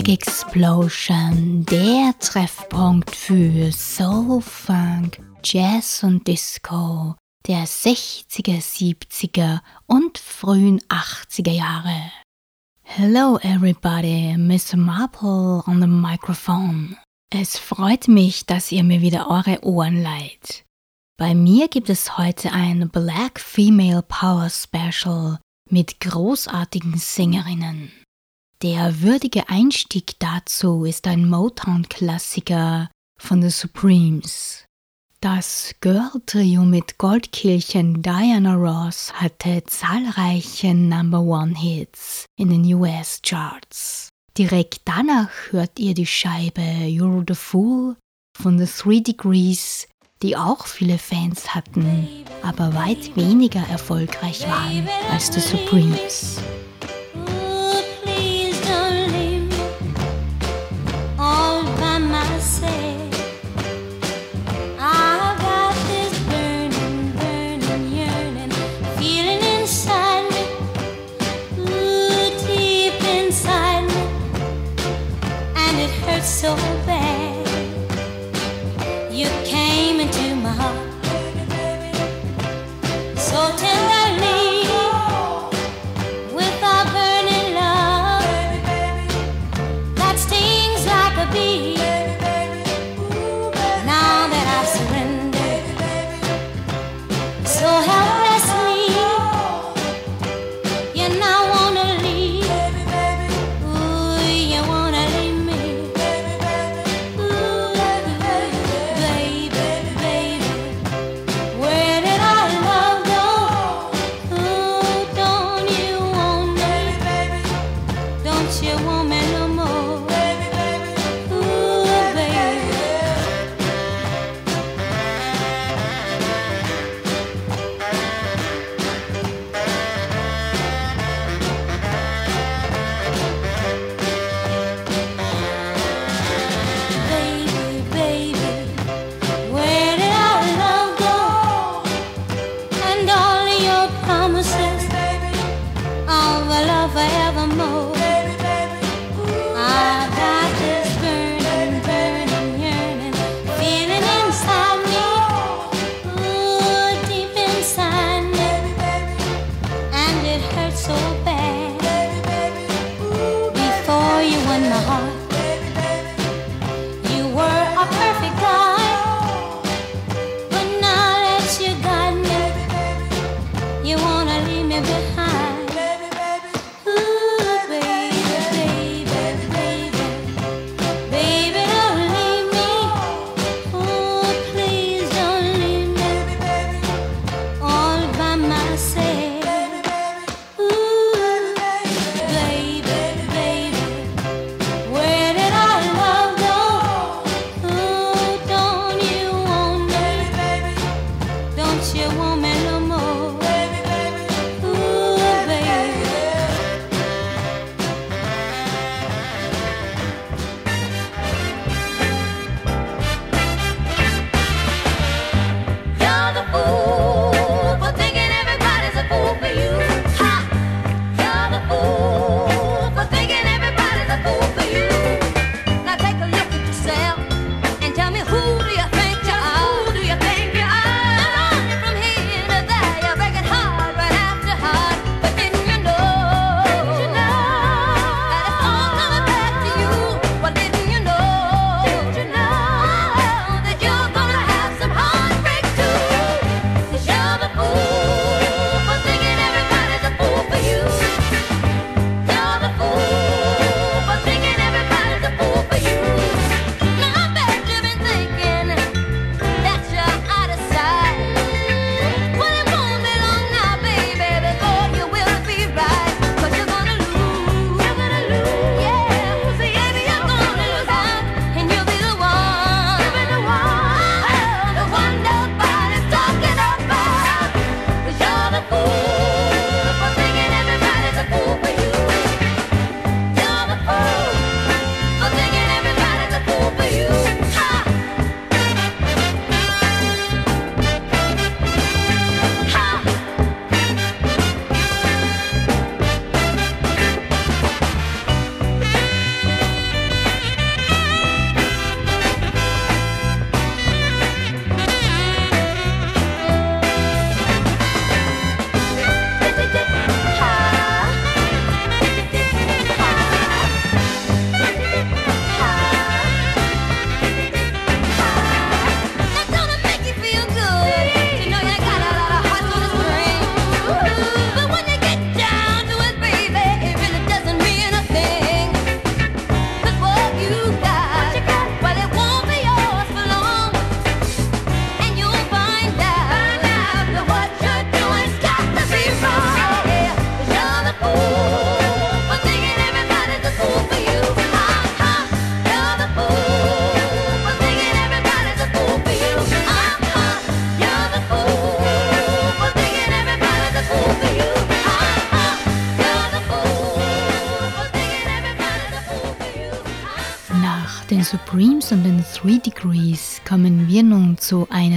Black Explosion, der Disco der 60er, 70er und frühen 80er Jahre. Hello everybody, Miss Marple on the microphone. Es freut mich, dass ihr mir wieder eure Ohren leiht. Bei mir gibt es heute ein Black Female Power Special mit großartigen Sängerinnen. Der würdige Einstieg dazu ist ein Motown-Klassiker von The Supremes. Das Girl-Trio mit Goldkehlchen Diana Ross hatte zahlreiche Number One-Hits in den US-Charts. Direkt danach hört ihr die Scheibe You're the Fool von The Three Degrees, die auch viele Fans hatten, aber weit weniger erfolgreich waren als The Supremes. So bad. You came into my heart so tenderly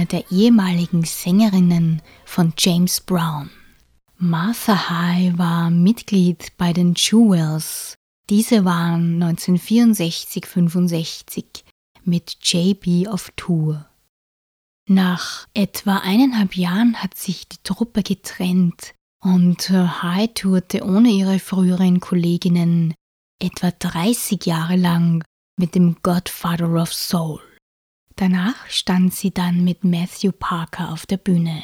eine der ehemaligen Sängerinnen von James Brown. Martha High war Mitglied bei den Jewels. Diese waren 1964-65 mit JB auf Tour. Nach etwa eineinhalb Jahren hat sich die Truppe getrennt und äh, High tourte ohne ihre früheren Kolleginnen etwa 30 Jahre lang mit dem Godfather of Soul. Danach stand sie dann mit Matthew Parker auf der Bühne.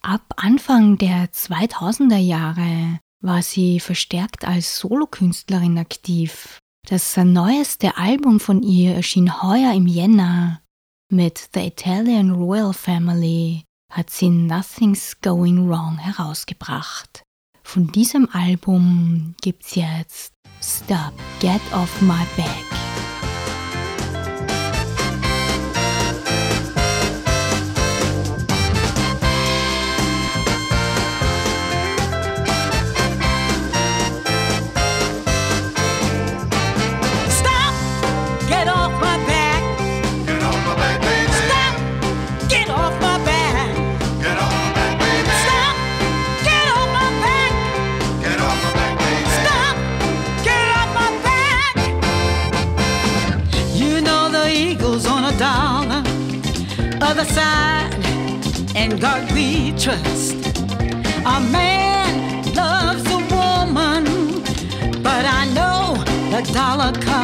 Ab Anfang der 2000er Jahre war sie verstärkt als Solokünstlerin aktiv. Das neueste Album von ihr erschien heuer im Jänner. Mit The Italian Royal Family hat sie Nothing's Going Wrong herausgebracht. Von diesem Album gibt's jetzt Stop, Get Off My Back. come.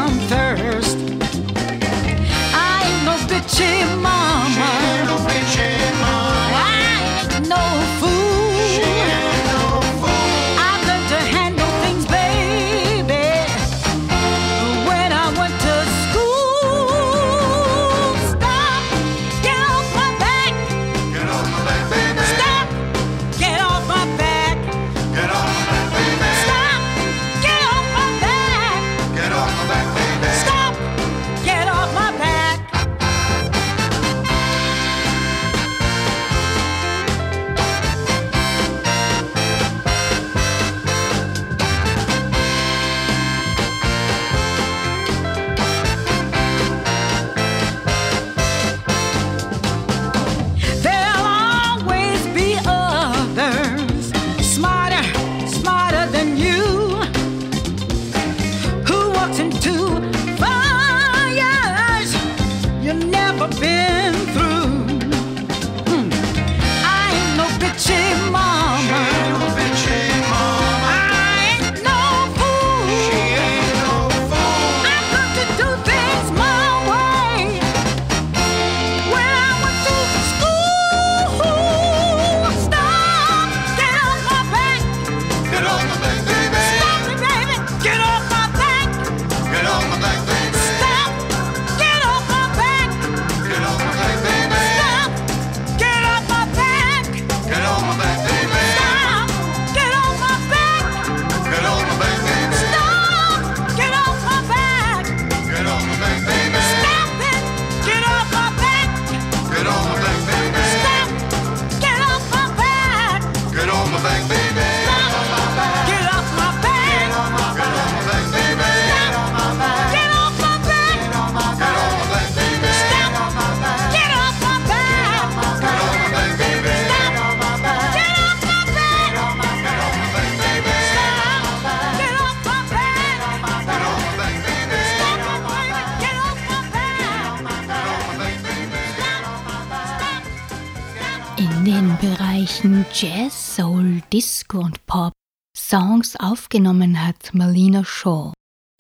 aufgenommen hat Marlena Shaw.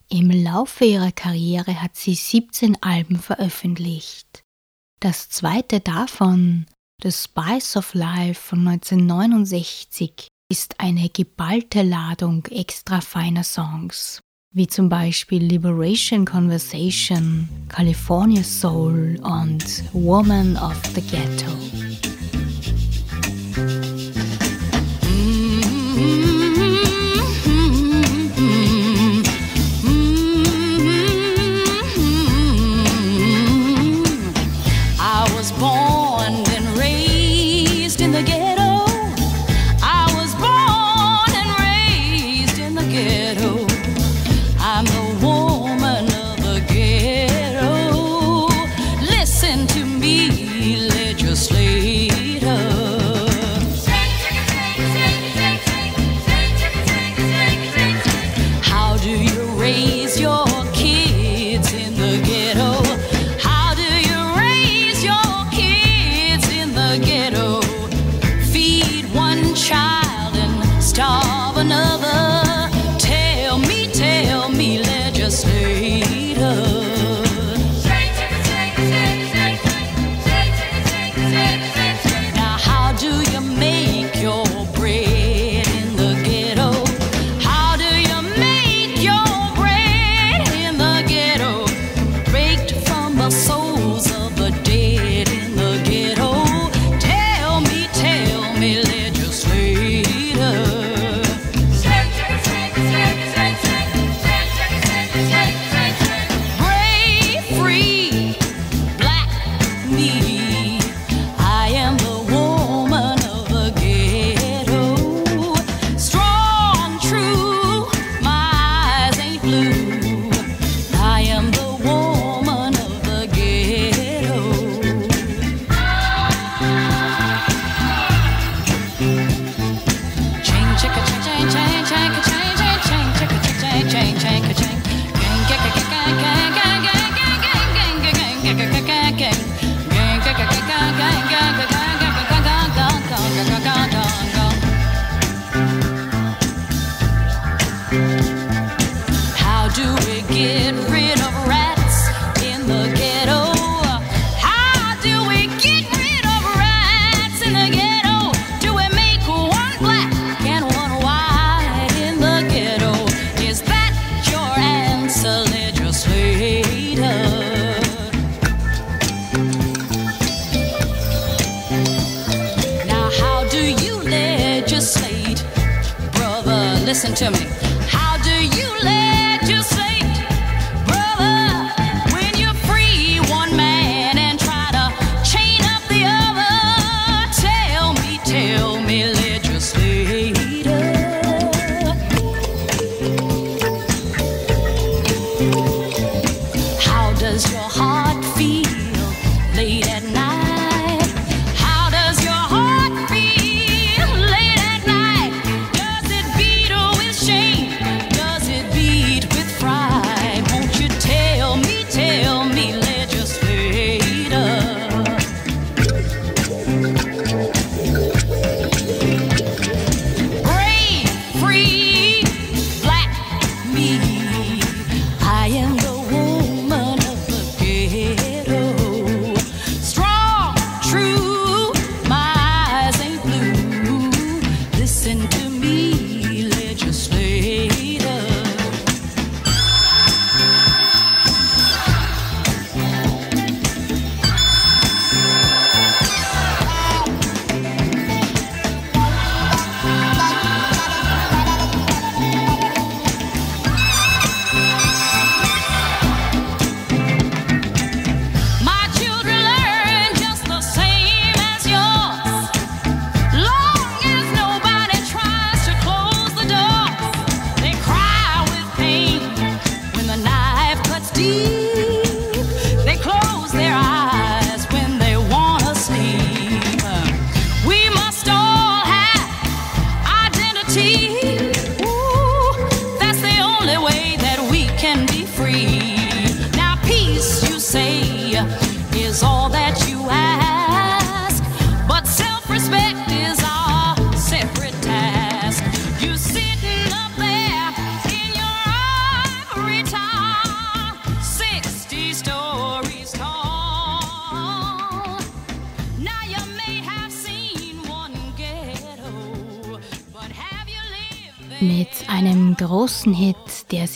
Im Laufe ihrer Karriere hat sie 17 Alben veröffentlicht. Das zweite davon, The Spice of Life von 1969, ist eine geballte Ladung extra feiner Songs, wie zum Beispiel Liberation Conversation, California Soul und Woman of the Ghetto.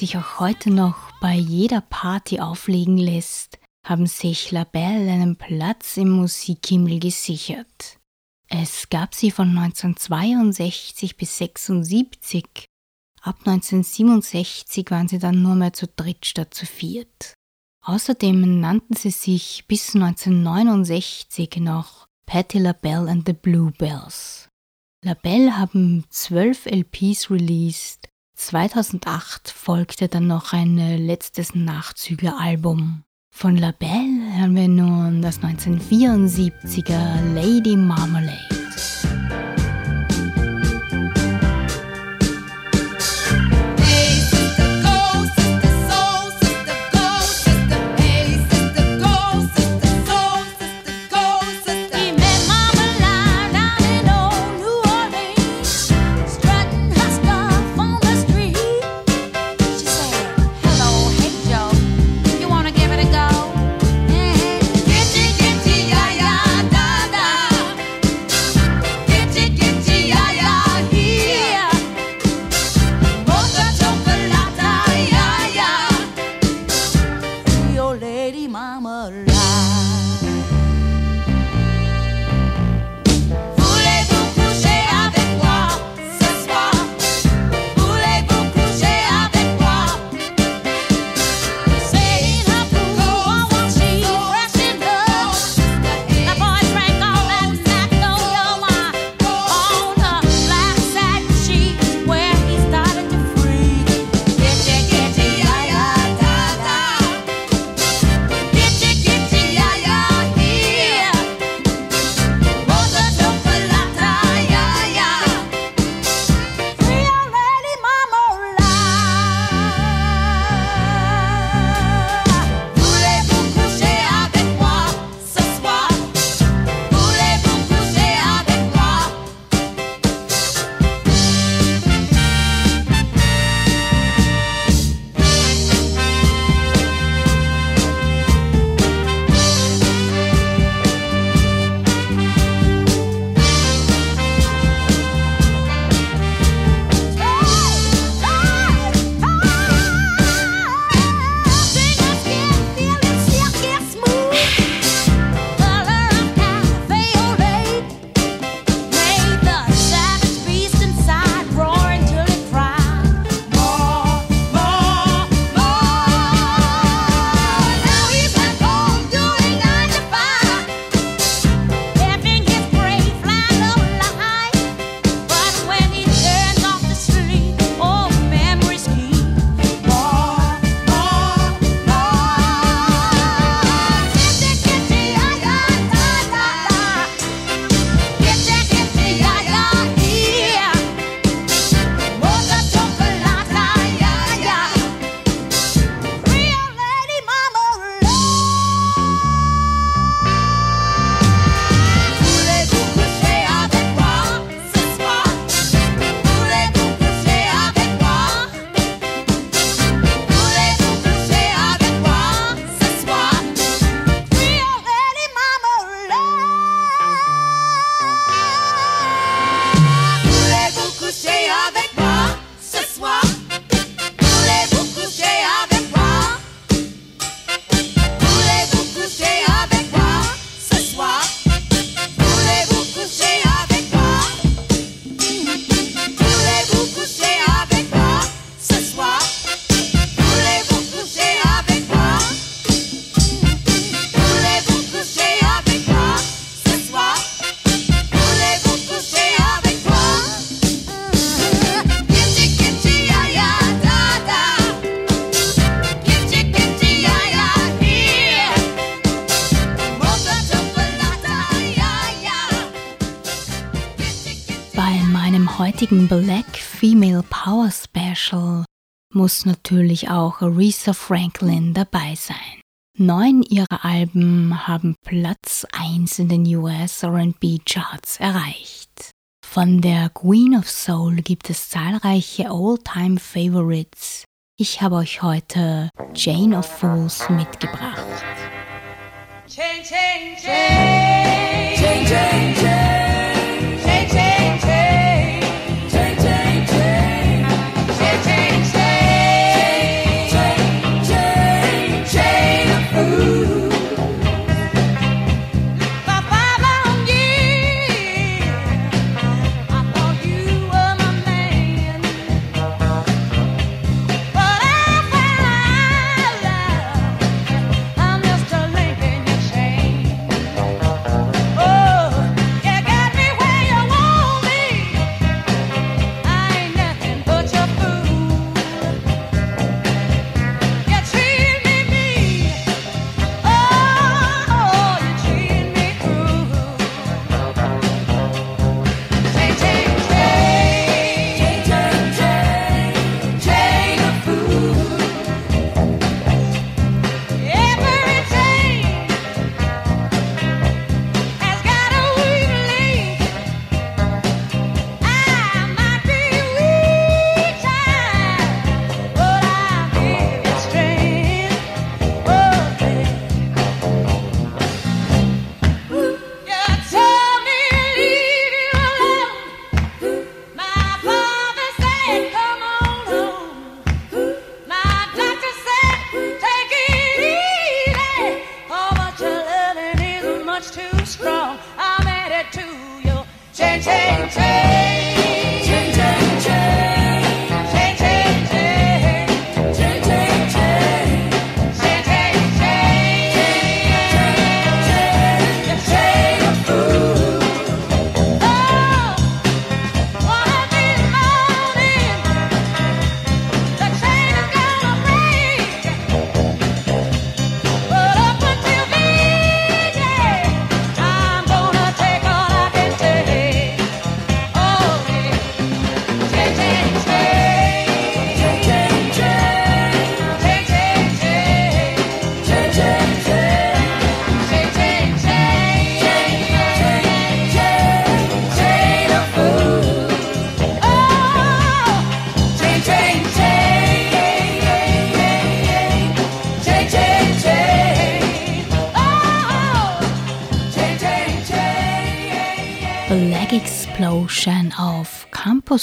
sich auch heute noch bei jeder Party auflegen lässt, haben sich Labelle einen Platz im Musikhimmel gesichert. Es gab sie von 1962 bis 1976. Ab 1967 waren sie dann nur mehr zu dritt statt zu viert. Außerdem nannten sie sich bis 1969 noch Patti LaBelle and the Bluebells. LaBelle haben zwölf LPs released 2008 folgte dann noch ein äh, letztes Nachzügleralbum. Von Labelle hören wir nun das 1974er Lady Marmalade. natürlich auch Aretha Franklin dabei sein. Neun ihrer Alben haben Platz 1 in den US RB Charts erreicht. Von der Queen of Soul gibt es zahlreiche All-Time Favorites. Ich habe euch heute Jane of Fools mitgebracht. Jane, Jane, Jane.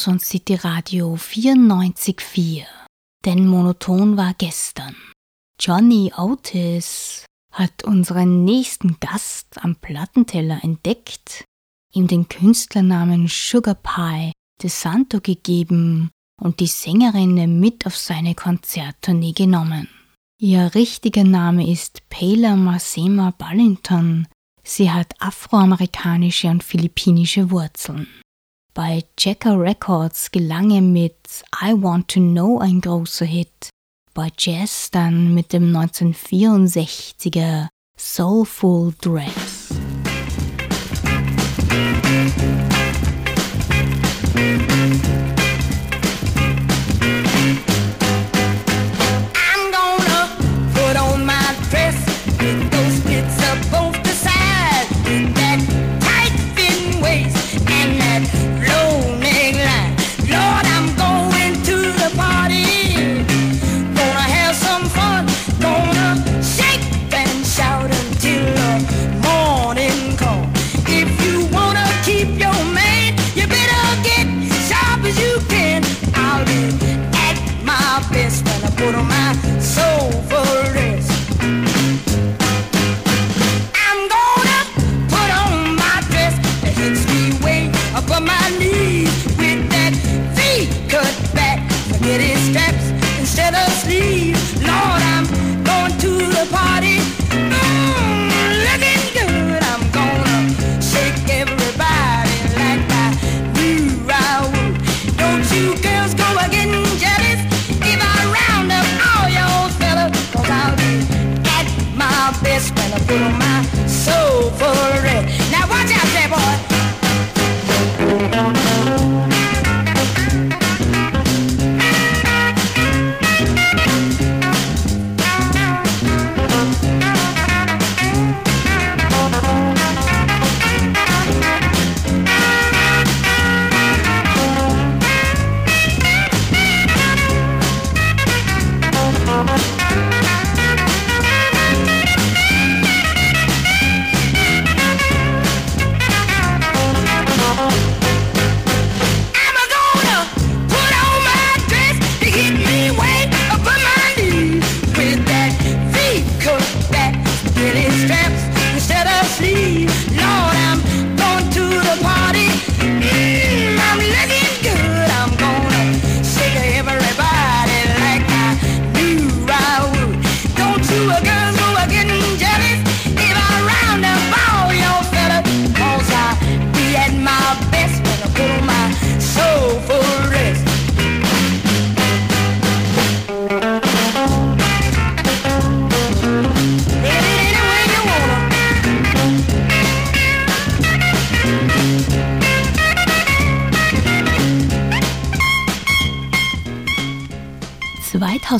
Campus und City Radio 94.4. Denn monoton war gestern. Johnny Otis hat unseren nächsten Gast am Plattenteller entdeckt, ihm den Künstlernamen Sugar Pie de Santo gegeben und die Sängerin mit auf seine Konzerttournee genommen. Ihr richtiger Name ist Pela Masema Ballinton. Sie hat afroamerikanische und philippinische Wurzeln. Bei Checker Records gelang er mit I Want to Know ein großer Hit, bei Jazz dann mit dem 1964er Soulful Dress.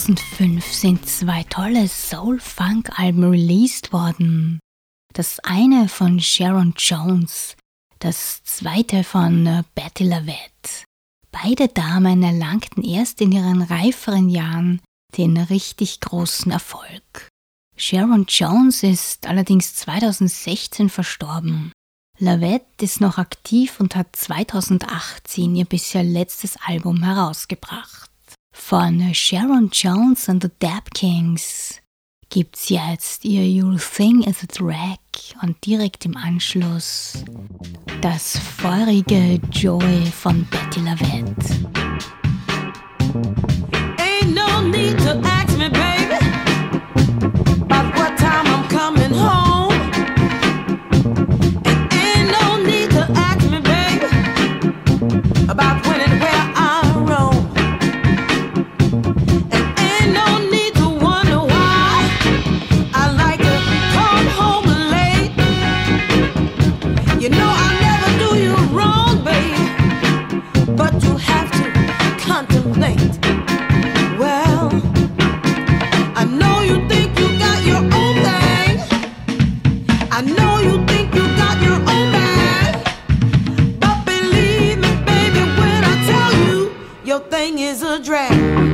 2005 sind zwei tolle Soul-Funk-Alben released worden. Das eine von Sharon Jones, das zweite von äh, Betty Lavette. Beide Damen erlangten erst in ihren reiferen Jahren den richtig großen Erfolg. Sharon Jones ist allerdings 2016 verstorben. Lavette ist noch aktiv und hat 2018 ihr bisher letztes Album herausgebracht. Von Sharon Jones and the Dab Kings gibt's jetzt ihr You'll Thing is a Drag und direkt im Anschluss das feurige Joy von Betty Lavette. Ain't no need to ask me, baby, about what time I'm coming home. about what thing is a drag.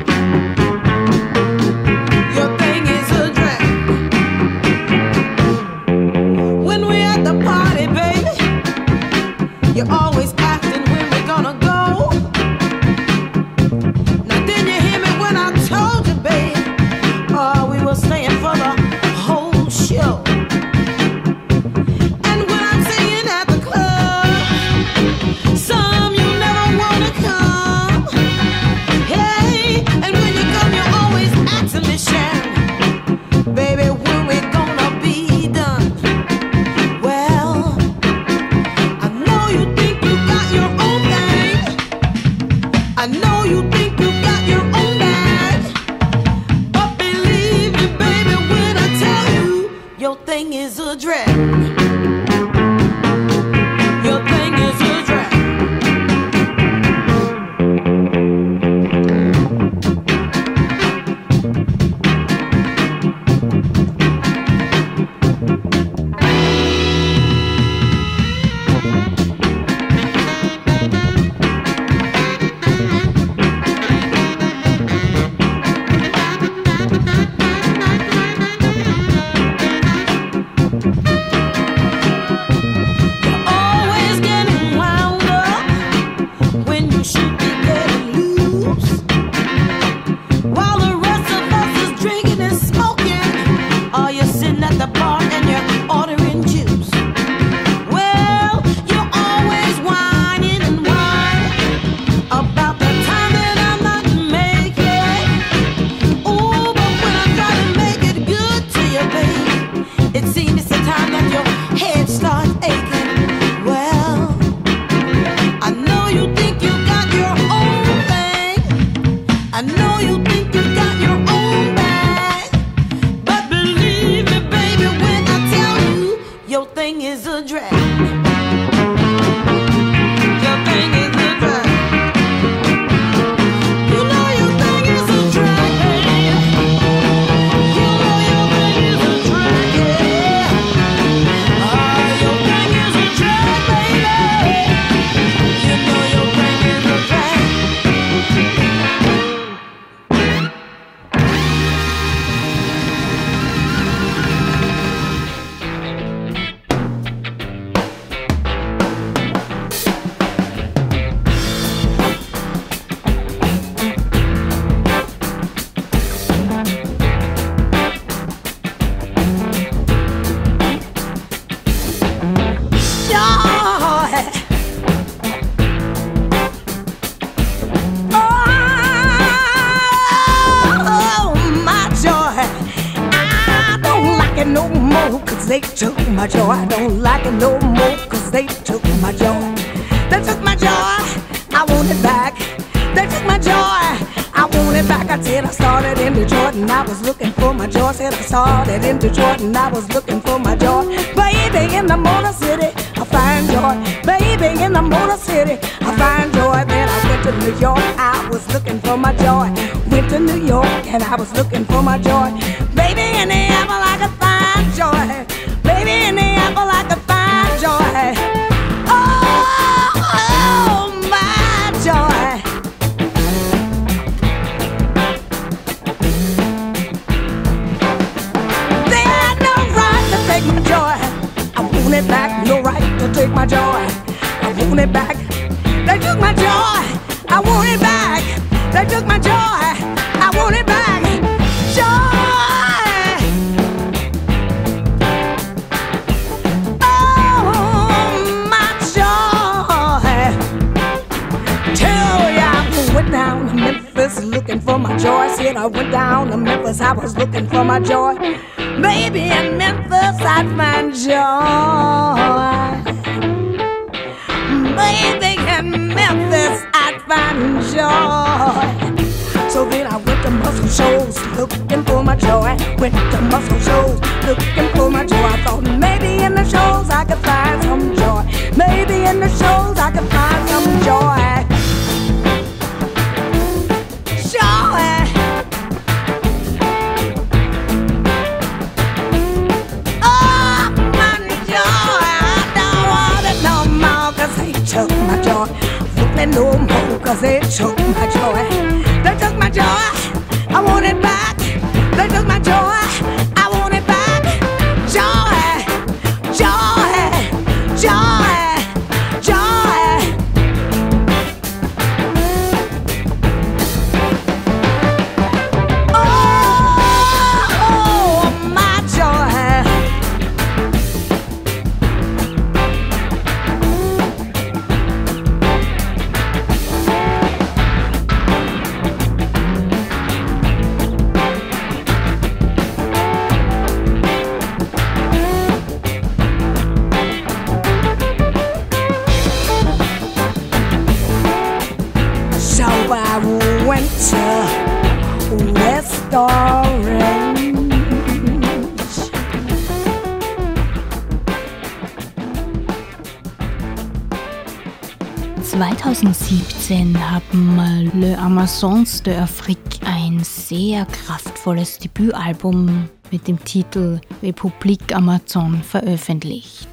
2017 haben Le Amazons de Afrique ein sehr kraftvolles Debütalbum mit dem Titel Republik Amazon veröffentlicht.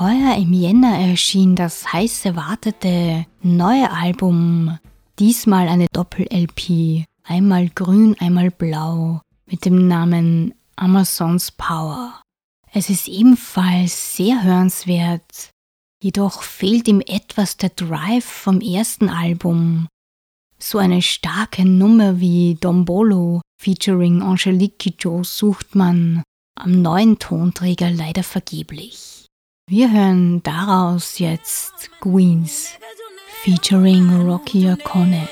Heuer im Jänner erschien das heiß erwartete neue Album, diesmal eine Doppel-LP, einmal grün, einmal blau, mit dem Namen Amazons Power. Es ist ebenfalls sehr hörenswert, Jedoch fehlt ihm etwas der Drive vom ersten Album. So eine starke Nummer wie Dombolo featuring Angelique Kidjo sucht man am neuen Tonträger leider vergeblich. Wir hören daraus jetzt Queens featuring Rocky O'Connor.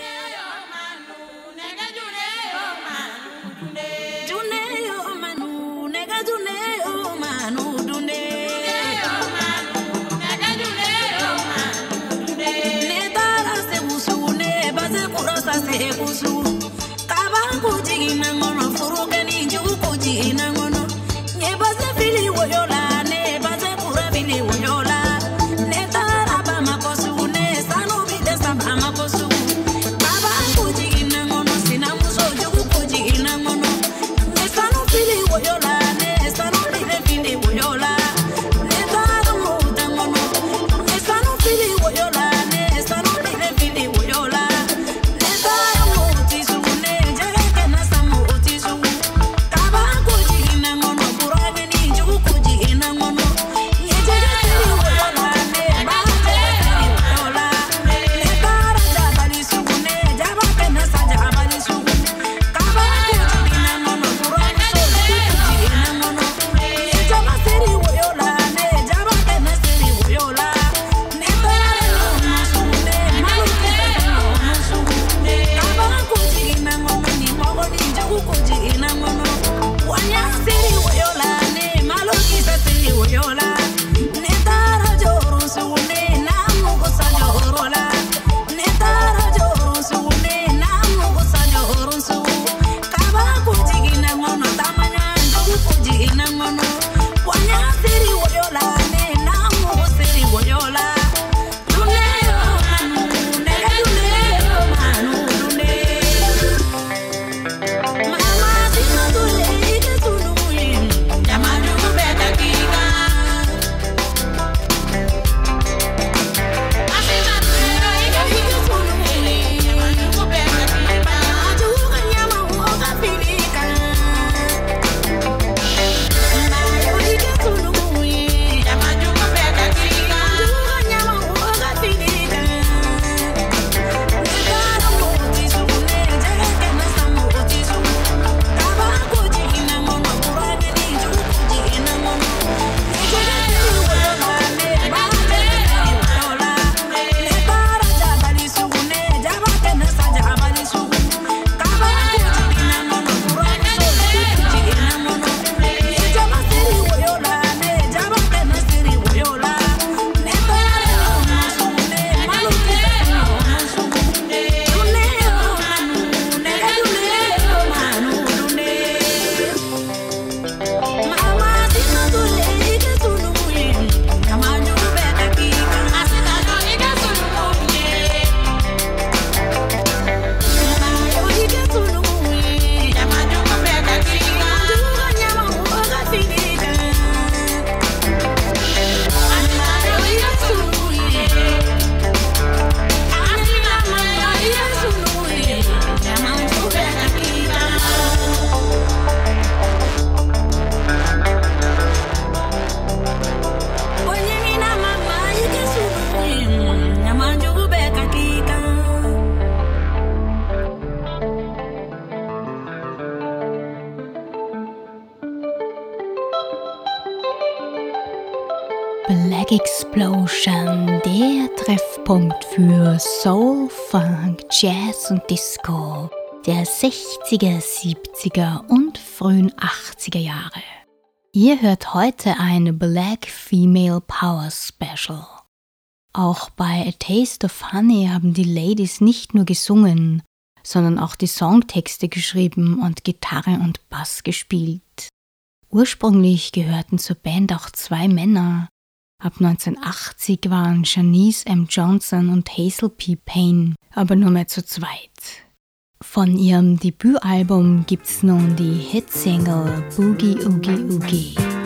kabankutigina ŋɔnɔ furu kɛni jugu kutigina ŋɔnɔ ɲɛbasa fili woyola. 60er, 70er und frühen 80er Jahre. Ihr hört heute ein Black Female Power Special. Auch bei A Taste of Honey haben die Ladies nicht nur gesungen, sondern auch die Songtexte geschrieben und Gitarre und Bass gespielt. Ursprünglich gehörten zur Band auch zwei Männer. Ab 1980 waren Janice M. Johnson und Hazel P. Payne aber nur mehr zu zweit. Von ihrem Debütalbum gibt's nun die Hitsingle Boogie Oogie Oogie.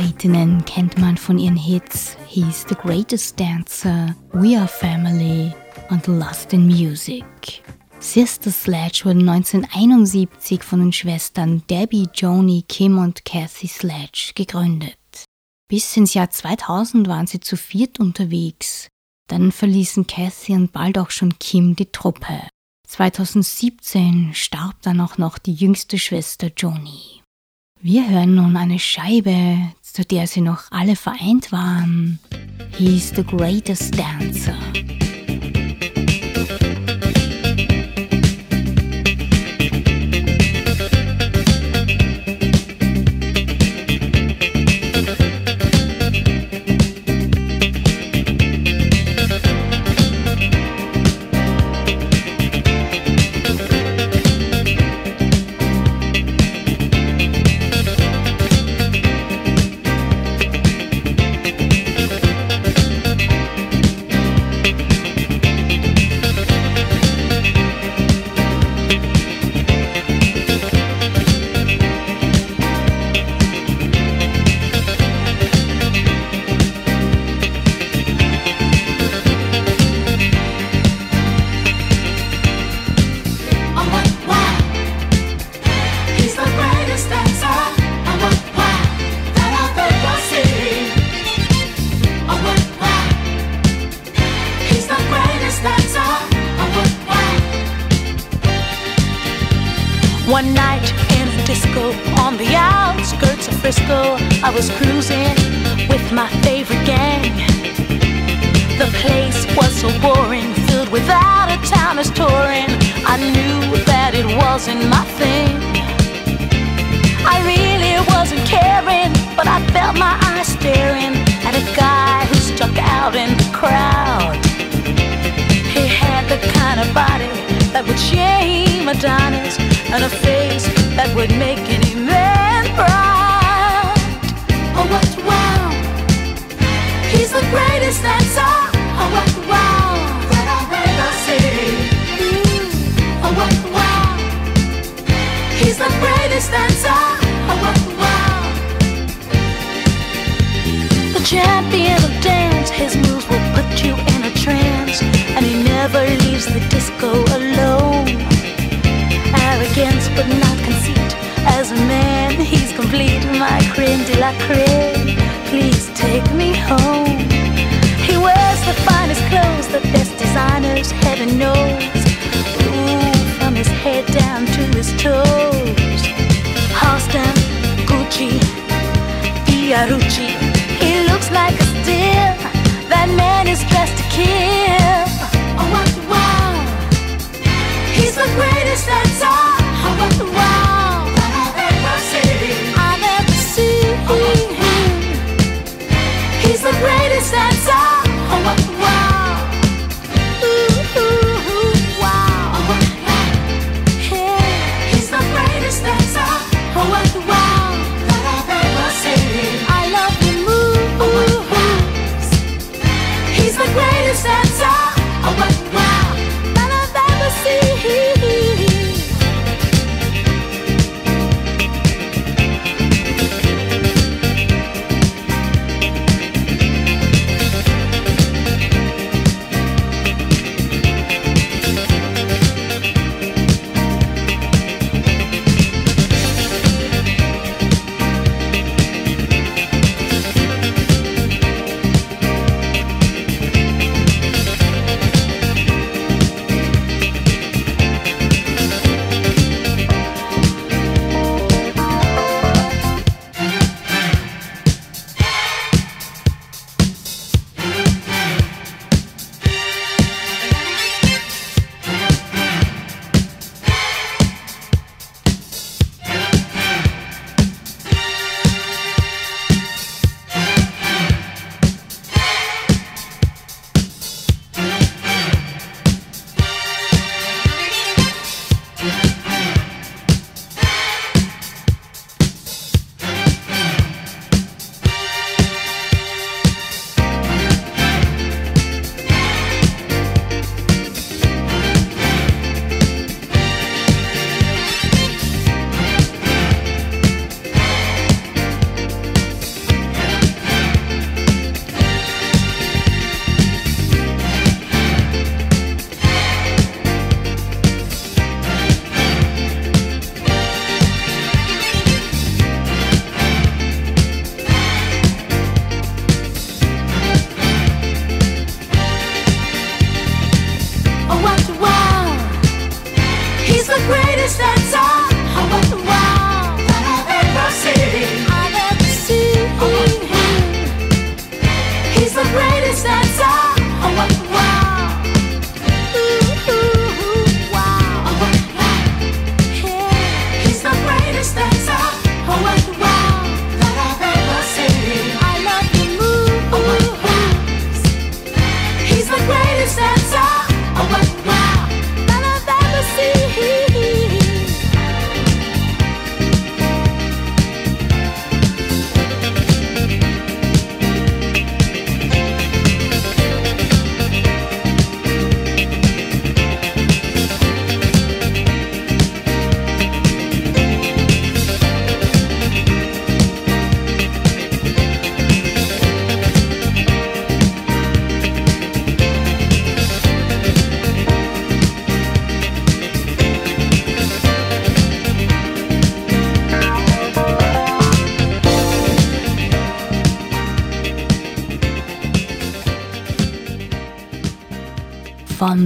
Interpretinnen kennt man von ihren Hits He's the Greatest Dancer, We Are Family und Lost in Music. Sister Sledge wurde 1971 von den Schwestern Debbie, Joni, Kim und Kathy Sledge gegründet. Bis ins Jahr 2000 waren sie zu viert unterwegs. Dann verließen Kathy und bald auch schon Kim die Truppe. 2017 starb dann auch noch die jüngste Schwester Joni. Wir hören nun eine Scheibe, zu der sie noch alle vereint waren. He's the greatest dancer. The greatest dancer. Oh what! The champion of dance, his moves will put you in a trance, and he never leaves the disco alone. Arrogance, but not conceit. As a man, he's complete, my creme de la creme. Please take me home. He wears the finest clothes, the best designers, heaven knows. Ooh, from his head down to his toes. Halston, Gucci, Fiorucci. He looks like a steal. That man is dressed to kill. Oh what wow! He's the greatest dancer. Oh what wow! I've ever seen. I never see him. He's the greatest dancer. Oh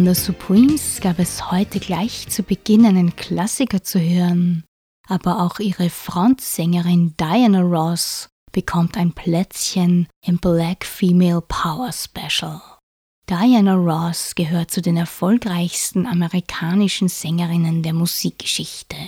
Von The Supremes gab es heute gleich zu Beginn einen Klassiker zu hören. Aber auch ihre Frontsängerin Diana Ross bekommt ein Plätzchen im Black Female Power Special. Diana Ross gehört zu den erfolgreichsten amerikanischen Sängerinnen der Musikgeschichte.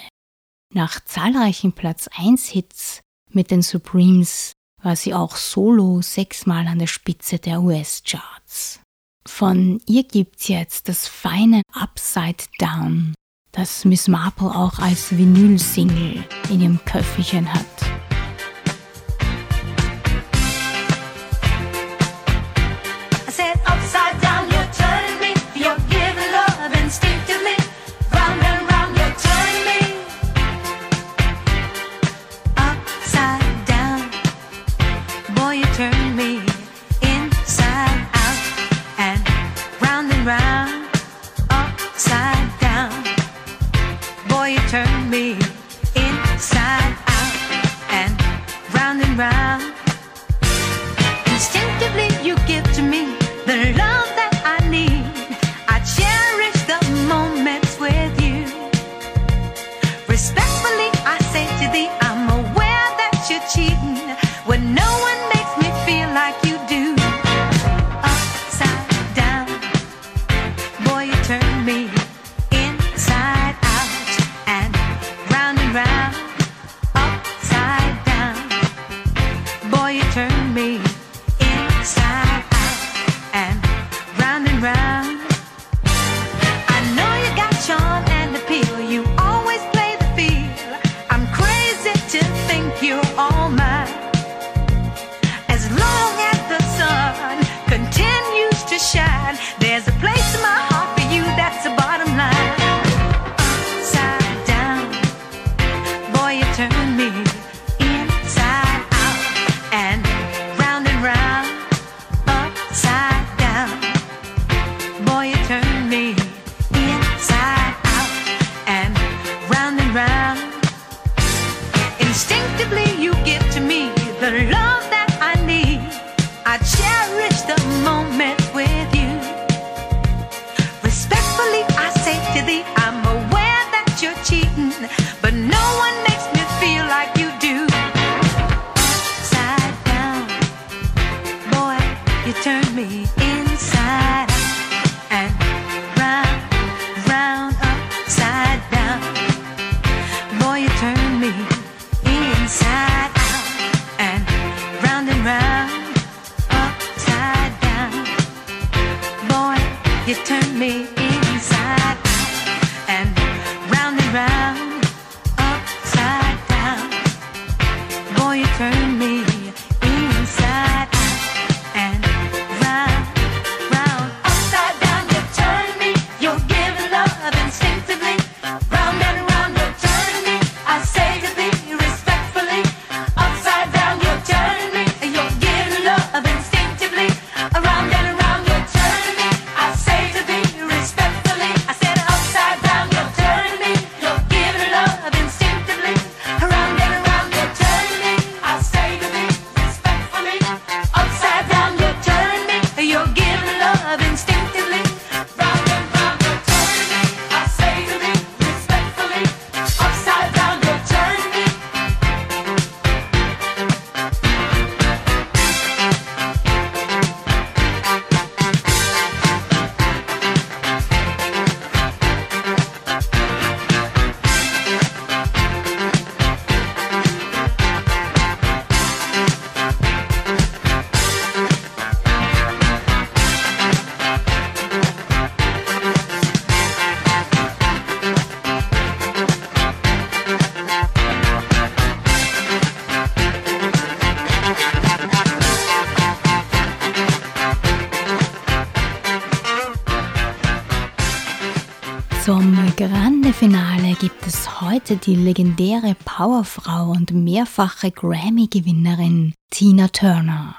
Nach zahlreichen Platz 1 Hits mit den Supremes war sie auch solo sechsmal an der Spitze der US-Charts. Von ihr gibt's jetzt das feine Upside Down, das Miss Marple auch als Vinyl-Single in ihrem Köfferchen hat. hatte die legendäre Powerfrau und mehrfache Grammy-Gewinnerin Tina Turner.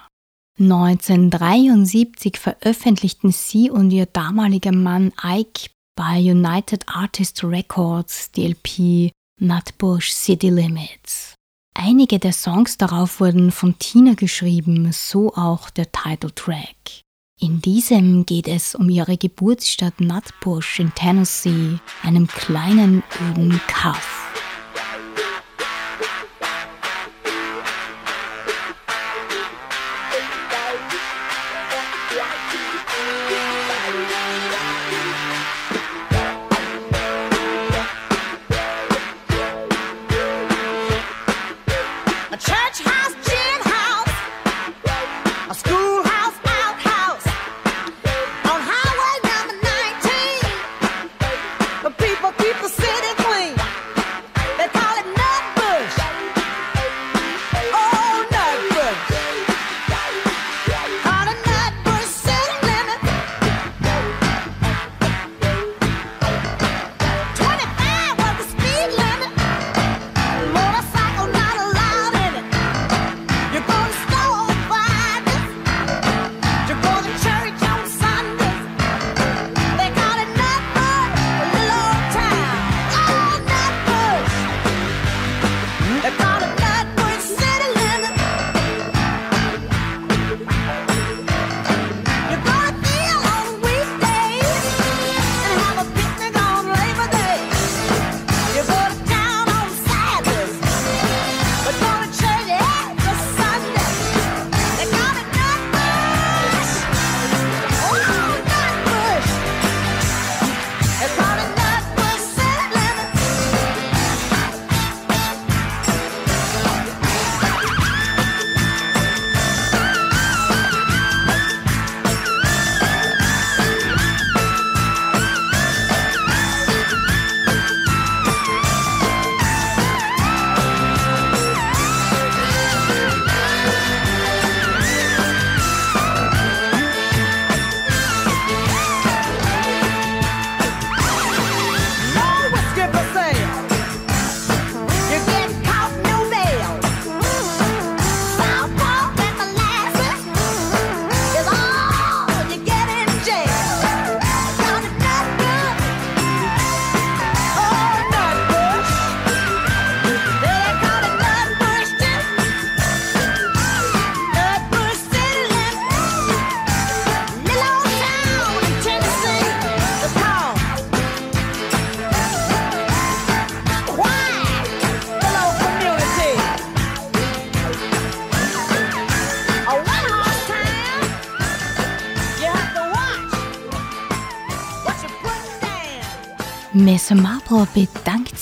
1973 veröffentlichten sie und ihr damaliger Mann Ike bei United Artists Records die LP Nutbush City Limits. Einige der Songs darauf wurden von Tina geschrieben, so auch der Titeltrack. In diesem geht es um ihre Geburtsstadt Nutbush in Tennessee, einem kleinen öden Kaff.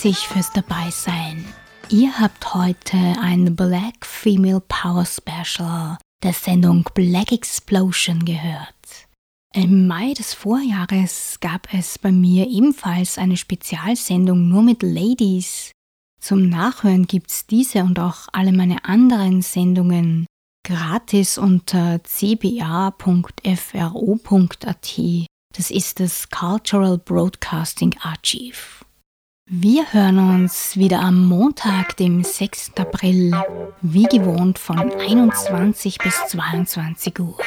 Sich fürs Dabeisein. Ihr habt heute ein Black Female Power Special der Sendung Black Explosion gehört. Im Mai des Vorjahres gab es bei mir ebenfalls eine Spezialsendung nur mit Ladies. Zum Nachhören gibt's diese und auch alle meine anderen Sendungen gratis unter cba.fro.at. Das ist das Cultural Broadcasting Archive. Wir hören uns wieder am Montag, dem 6. April, wie gewohnt von 21 bis 22 Uhr.